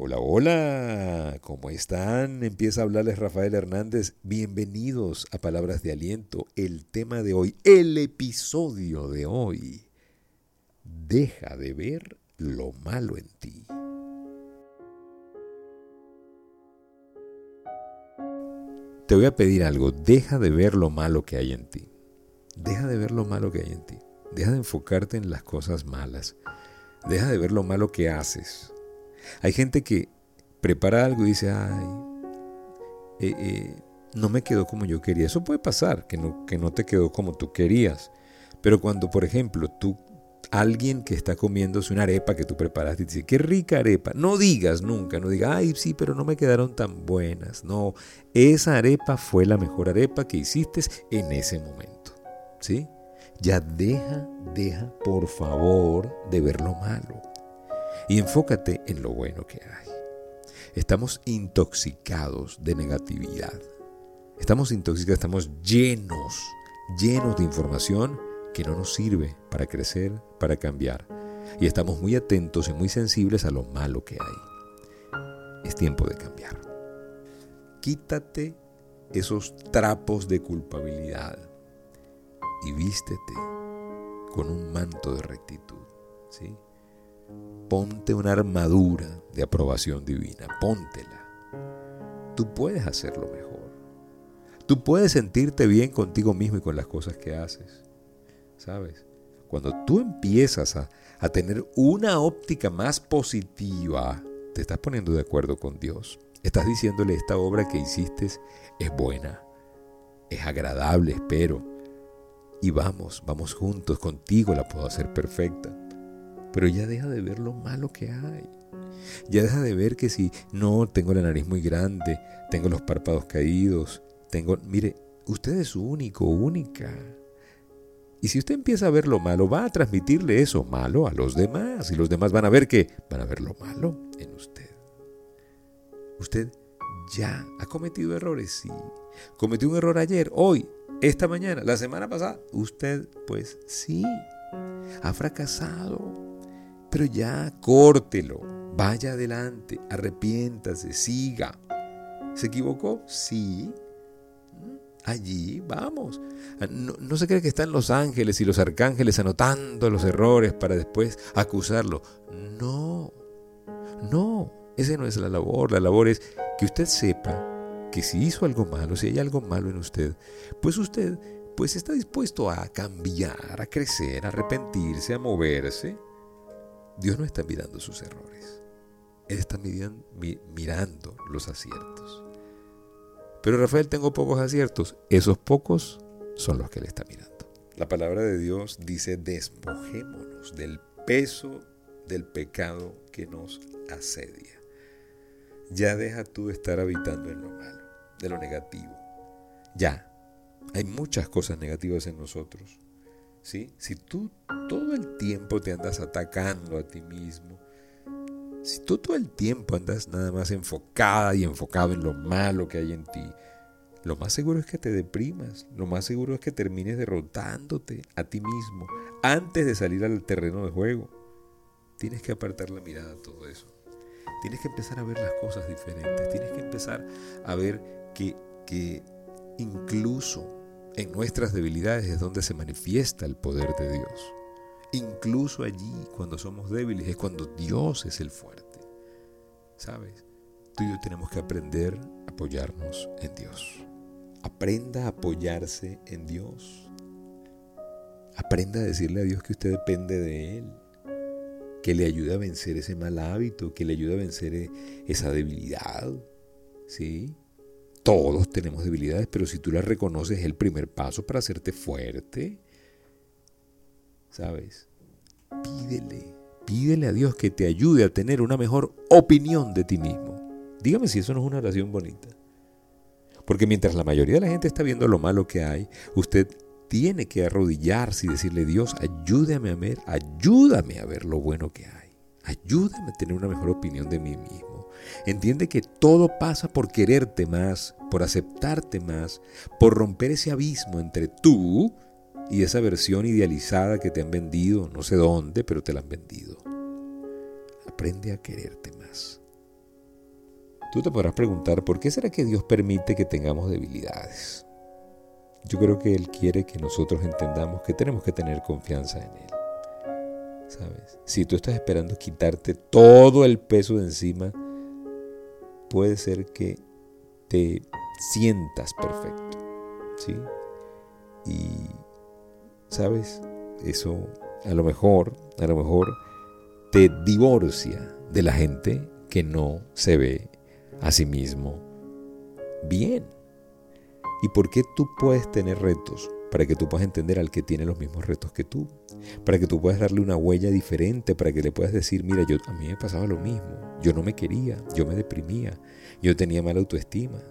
Hola, hola, ¿cómo están? Empieza a hablarles Rafael Hernández. Bienvenidos a Palabras de Aliento. El tema de hoy, el episodio de hoy. Deja de ver lo malo en ti. Te voy a pedir algo, deja de ver lo malo que hay en ti. Deja de ver lo malo que hay en ti. Deja de enfocarte en las cosas malas. Deja de ver lo malo que haces hay gente que prepara algo y dice, ay, eh, eh, no me quedó como yo quería. Eso puede pasar, que no, que no te quedó como tú querías. Pero cuando, por ejemplo, tú, alguien que está comiéndose una arepa que tú preparaste y dice, qué rica arepa, no digas nunca, no digas, ay, sí, pero no me quedaron tan buenas. No, esa arepa fue la mejor arepa que hiciste en ese momento. ¿Sí? Ya deja, deja, por favor, de ver lo malo y enfócate en lo bueno que hay. Estamos intoxicados de negatividad. Estamos intoxicados, estamos llenos, llenos de información que no nos sirve para crecer, para cambiar. Y estamos muy atentos y muy sensibles a lo malo que hay. Es tiempo de cambiar. Quítate esos trapos de culpabilidad y vístete con un manto de rectitud. ¿sí? Ponte una armadura de aprobación divina, póntela. Tú puedes hacerlo mejor. Tú puedes sentirte bien contigo mismo y con las cosas que haces. ¿Sabes? Cuando tú empiezas a, a tener una óptica más positiva, te estás poniendo de acuerdo con Dios. Estás diciéndole, esta obra que hiciste es buena, es agradable, espero. Y vamos, vamos juntos, contigo la puedo hacer perfecta. Pero ya deja de ver lo malo que hay. Ya deja de ver que si no tengo la nariz muy grande, tengo los párpados caídos, tengo, mire, usted es único, única. Y si usted empieza a ver lo malo, va a transmitirle eso malo a los demás. Y los demás van a ver que van a ver lo malo en usted. Usted ya ha cometido errores, sí. Cometió un error ayer, hoy, esta mañana, la semana pasada. Usted, pues sí, ha fracasado. Pero ya, córtelo, vaya adelante, arrepiéntase, siga. ¿Se equivocó? Sí. Allí, vamos. No, se cree que están los ángeles y los arcángeles anotando los errores para después acusarlo. No, no, esa no es la labor. La labor es que usted sepa que si hizo algo malo, si hay algo malo en usted, pues usted pues está dispuesto a cambiar, a crecer, a arrepentirse, a moverse Dios no está mirando sus errores. Él está mirando los aciertos. Pero Rafael, tengo pocos aciertos. Esos pocos son los que Él está mirando. La palabra de Dios dice, despojémonos del peso del pecado que nos asedia. Ya deja tú de estar habitando en lo malo, de lo negativo. Ya, hay muchas cosas negativas en nosotros. ¿Sí? Si tú todo el tiempo te andas atacando a ti mismo, si tú todo el tiempo andas nada más enfocada y enfocado en lo malo que hay en ti, lo más seguro es que te deprimas, lo más seguro es que termines derrotándote a ti mismo antes de salir al terreno de juego. Tienes que apartar la mirada a todo eso. Tienes que empezar a ver las cosas diferentes. Tienes que empezar a ver que, que incluso en nuestras debilidades es donde se manifiesta el poder de Dios. Incluso allí, cuando somos débiles, es cuando Dios es el fuerte. ¿Sabes? Tú y yo tenemos que aprender a apoyarnos en Dios. Aprenda a apoyarse en Dios. Aprenda a decirle a Dios que usted depende de Él. Que le ayude a vencer ese mal hábito, que le ayude a vencer e-, esa debilidad. ¿Sí? Todos tenemos debilidades, pero si tú las reconoces es el primer paso para hacerte fuerte. ¿Sabes? Pídele, pídele a Dios que te ayude a tener una mejor opinión de ti mismo. Dígame si eso no es una oración bonita. Porque mientras la mayoría de la gente está viendo lo malo que hay, usted tiene que arrodillarse y decirle, Dios, ayúdame a ver, ayúdame a ver lo bueno que hay. Ayúdame a tener una mejor opinión de mí mismo. Entiende que todo pasa por quererte más, por aceptarte más, por romper ese abismo entre tú y esa versión idealizada que te han vendido, no sé dónde, pero te la han vendido. Aprende a quererte más. Tú te podrás preguntar, ¿por qué será que Dios permite que tengamos debilidades? Yo creo que Él quiere que nosotros entendamos que tenemos que tener confianza en Él. ¿Sabes? Si tú estás esperando quitarte todo el peso de encima, puede ser que te sientas perfecto. ¿Sí? Y, ¿sabes? Eso a lo mejor, a lo mejor te divorcia de la gente que no se ve a sí mismo bien. ¿Y por qué tú puedes tener retos? Para que tú puedas entender al que tiene los mismos retos que tú. Para que tú puedas darle una huella diferente, para que le puedas decir, mira, yo, a mí me pasaba lo mismo. Yo no me quería, yo me deprimía, yo tenía mala autoestima.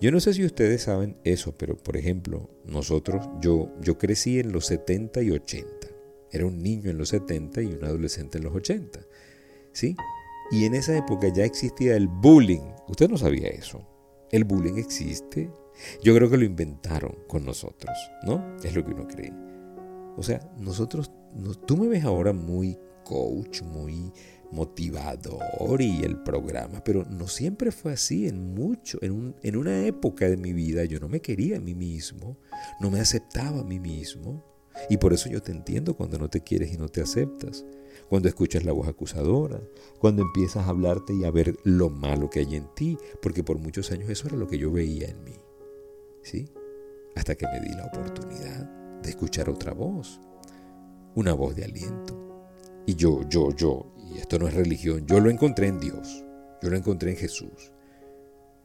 Yo no sé si ustedes saben eso, pero por ejemplo, nosotros, yo, yo crecí en los 70 y 80. Era un niño en los 70 y un adolescente en los 80. ¿Sí? Y en esa época ya existía el bullying. Usted no sabía eso. El bullying existe. Yo creo que lo inventaron con nosotros, ¿no? Es lo que uno cree. O sea, nosotros, tú me ves ahora muy coach, muy motivador y el programa, pero no siempre fue así. En mucho, en, en una época de mi vida yo no me quería a mí mismo, no me aceptaba a mí mismo. Y por eso yo te entiendo cuando no te quieres y no te aceptas cuando escuchas la voz acusadora, cuando empiezas a hablarte y a ver lo malo que hay en ti, porque por muchos años eso era lo que yo veía en mí. Hasta que me di la oportunidad de escuchar otra voz, una voz de aliento. Y yo, yo, yo, y esto no es religión, yo lo encontré en Dios, yo lo encontré en Jesús.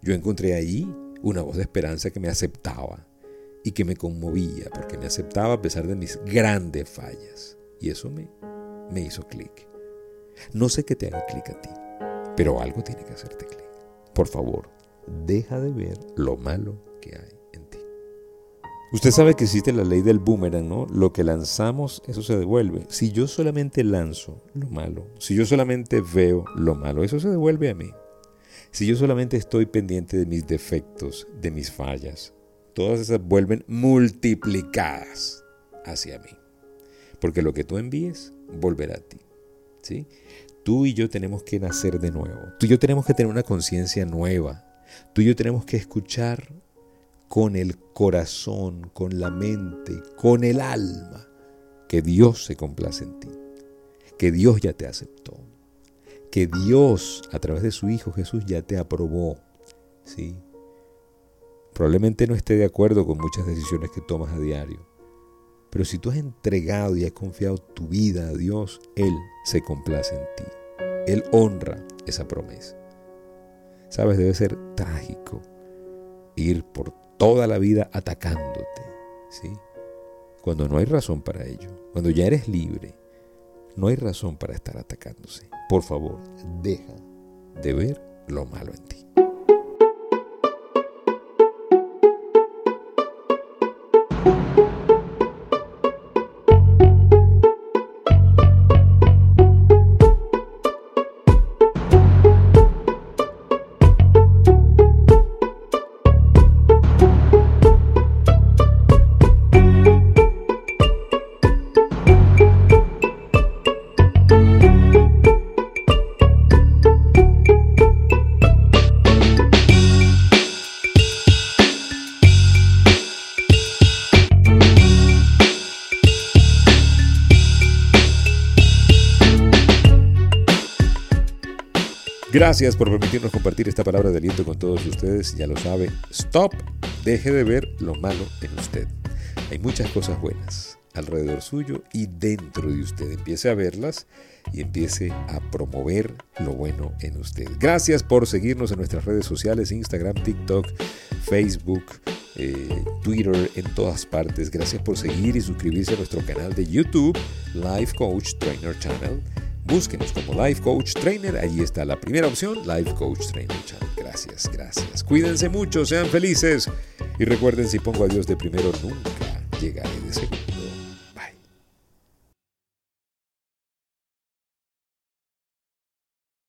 Yo encontré ahí una voz de esperanza que me aceptaba y que me conmovía, porque me aceptaba a pesar de mis grandes fallas. Y eso me, me hizo clic. No sé qué te haga clic a ti, pero algo tiene que hacerte clic. Por favor, deja de ver lo malo que hay. Usted sabe que existe la ley del boomerang, ¿no? Lo que lanzamos, eso se devuelve. Si yo solamente lanzo lo malo, si yo solamente veo lo malo, eso se devuelve a mí. Si yo solamente estoy pendiente de mis defectos, de mis fallas, todas esas vuelven multiplicadas hacia mí. Porque lo que tú envíes volverá a ti. ¿sí? Tú y yo tenemos que nacer de nuevo. Tú y yo tenemos que tener una conciencia nueva. Tú y yo tenemos que escuchar con el corazón, con la mente, con el alma, que Dios se complace en ti, que Dios ya te aceptó, que Dios a través de su Hijo Jesús ya te aprobó. ¿sí? Probablemente no esté de acuerdo con muchas decisiones que tomas a diario, pero si tú has entregado y has confiado tu vida a Dios, Él se complace en ti. Él honra esa promesa. Sabes, debe ser trágico ir por toda la vida atacándote, ¿sí? Cuando no hay razón para ello, cuando ya eres libre, no hay razón para estar atacándose. Por favor, deja de ver lo malo en ti. Gracias por permitirnos compartir esta palabra de aliento con todos ustedes. Ya lo sabe, stop, deje de ver lo malo en usted. Hay muchas cosas buenas alrededor suyo y dentro de usted. Empiece a verlas y empiece a promover lo bueno en usted. Gracias por seguirnos en nuestras redes sociales, Instagram, TikTok, Facebook, eh, Twitter, en todas partes. Gracias por seguir y suscribirse a nuestro canal de YouTube, Life Coach Trainer Channel. Búsquenos como Life Coach Trainer. Allí está la primera opción, Life Coach Trainer. Gracias, gracias. Cuídense mucho, sean felices. Y recuerden, si pongo a Dios de primero, nunca llegaré de segundo.